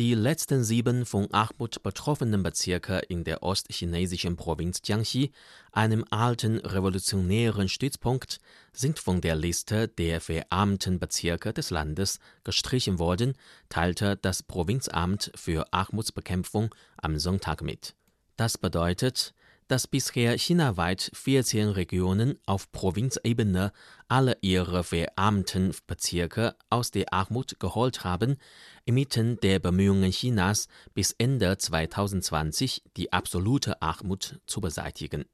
Die letzten sieben von Armut betroffenen Bezirke in der ostchinesischen Provinz Jiangxi, einem alten revolutionären Stützpunkt, sind von der Liste der verarmten Bezirke des Landes gestrichen worden, teilte das Provinzamt für Armutsbekämpfung am Sonntag mit. Das bedeutet, dass bisher chinaweit 14 Regionen auf Provinzebene alle ihre verarmten Bezirke aus der Armut geholt haben, inmitten der Bemühungen Chinas, bis Ende 2020 die absolute Armut zu beseitigen.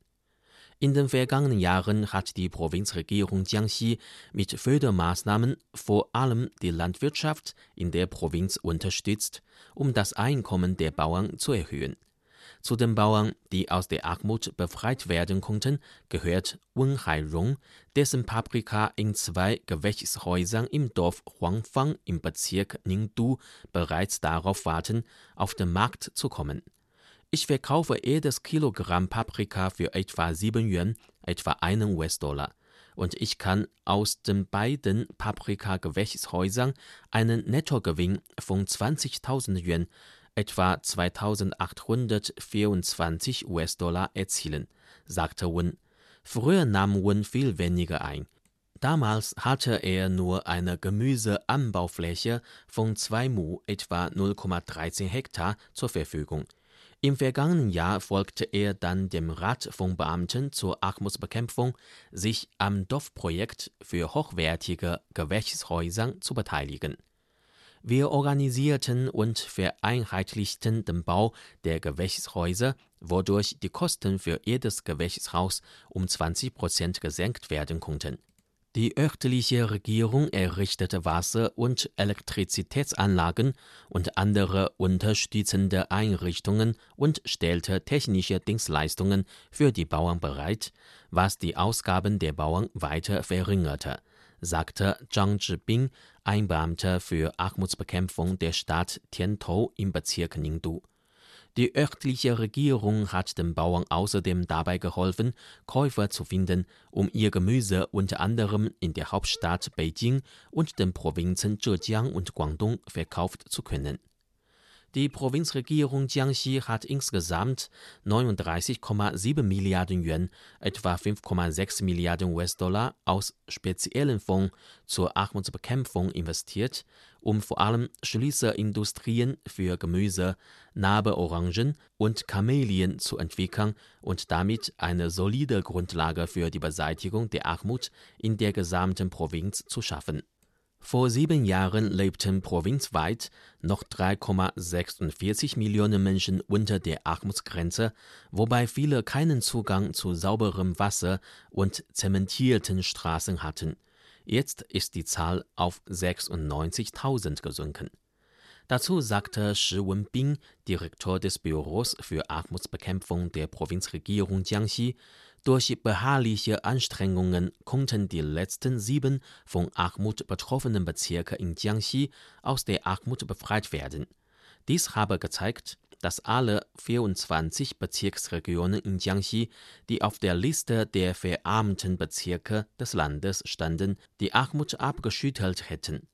In den vergangenen Jahren hat die Provinzregierung Jiangxi mit Fördermaßnahmen vor allem die Landwirtschaft in der Provinz unterstützt, um das Einkommen der Bauern zu erhöhen. Zu den Bauern, die aus der Armut befreit werden konnten, gehört Wen Hairong, dessen Paprika in zwei Gewächshäusern im Dorf Huangfang im Bezirk Ningdu bereits darauf warten, auf den Markt zu kommen. Ich verkaufe jedes Kilogramm Paprika für etwa 7 Yuan, etwa einen US-Dollar. Und ich kann aus den beiden Paprika-Gewächshäusern einen Nettogewinn von 20.000 Yuan, etwa 2824 US-Dollar erzielen, sagte Wen. Früher nahm Wen viel weniger ein. Damals hatte er nur eine Gemüseanbaufläche von 2 Mu, etwa 0,13 Hektar, zur Verfügung. Im vergangenen Jahr folgte er dann dem Rat von Beamten zur Armutsbekämpfung, sich am Dorfprojekt für hochwertige Gewächshäuser zu beteiligen. Wir organisierten und vereinheitlichten den Bau der Gewächshäuser, wodurch die Kosten für jedes Gewächshaus um 20 Prozent gesenkt werden konnten. Die örtliche Regierung errichtete Wasser- und Elektrizitätsanlagen und andere unterstützende Einrichtungen und stellte technische Dienstleistungen für die Bauern bereit, was die Ausgaben der Bauern weiter verringerte sagte Zhang Zhibing, ein Beamter für Armutsbekämpfung der Stadt Tiantou im Bezirk Ningdu. Die örtliche Regierung hat den Bauern außerdem dabei geholfen, Käufer zu finden, um ihr Gemüse unter anderem in der Hauptstadt Beijing und den Provinzen Zhejiang und Guangdong verkauft zu können die Provinzregierung Jiangxi hat insgesamt 39,7 Milliarden Yuan, etwa 5,6 Milliarden US-Dollar aus speziellen Fonds zur Armutsbekämpfung investiert, um vor allem Schließerindustrien für Gemüse, Nabeorangen und Kamelien zu entwickeln und damit eine solide Grundlage für die Beseitigung der Armut in der gesamten Provinz zu schaffen vor sieben Jahren lebten provinzweit noch 3,46 Millionen Menschen unter der Armutsgrenze, wobei viele keinen Zugang zu sauberem Wasser und zementierten Straßen hatten. Jetzt ist die Zahl auf 96.000 gesunken. Dazu sagte Shi Wenbing, Direktor des Büros für Armutsbekämpfung der Provinzregierung Jiangxi, durch beharrliche Anstrengungen konnten die letzten sieben von Armut betroffenen Bezirke in Jiangxi aus der Armut befreit werden. Dies habe gezeigt, dass alle 24 Bezirksregionen in Jiangxi, die auf der Liste der verarmten Bezirke des Landes standen, die Armut abgeschüttelt hätten.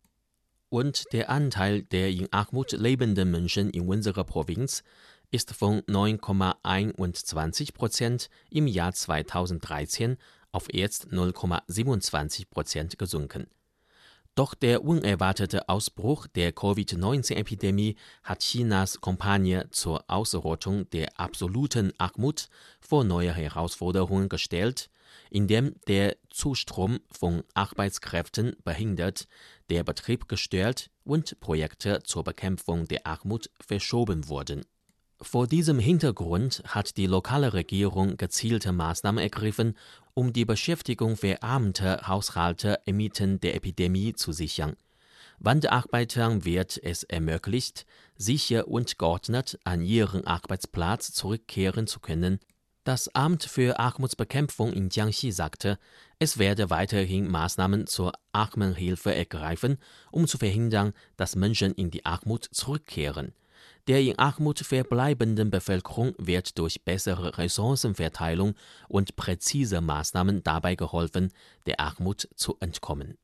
Und der Anteil der in Armut lebenden Menschen in unserer Provinz ist von 9,21 Prozent im Jahr 2013 auf jetzt 0,27 Prozent gesunken. Doch der unerwartete Ausbruch der Covid-19-Epidemie hat Chinas Kampagne zur Ausrottung der absoluten Armut vor neue Herausforderungen gestellt, indem der Zustrom von Arbeitskräften behindert, der Betrieb gestört und Projekte zur Bekämpfung der Armut verschoben wurden. Vor diesem Hintergrund hat die lokale Regierung gezielte Maßnahmen ergriffen, um die Beschäftigung verarmter Haushalte inmitten der Epidemie zu sichern. Wanderarbeitern wird es ermöglicht, sicher und geordnet an ihren Arbeitsplatz zurückkehren zu können. Das Amt für Armutsbekämpfung in Jiangxi sagte, es werde weiterhin Maßnahmen zur Armenhilfe ergreifen, um zu verhindern, dass Menschen in die Armut zurückkehren. Der in Armut verbleibenden Bevölkerung wird durch bessere Ressourcenverteilung und präzise Maßnahmen dabei geholfen, der Armut zu entkommen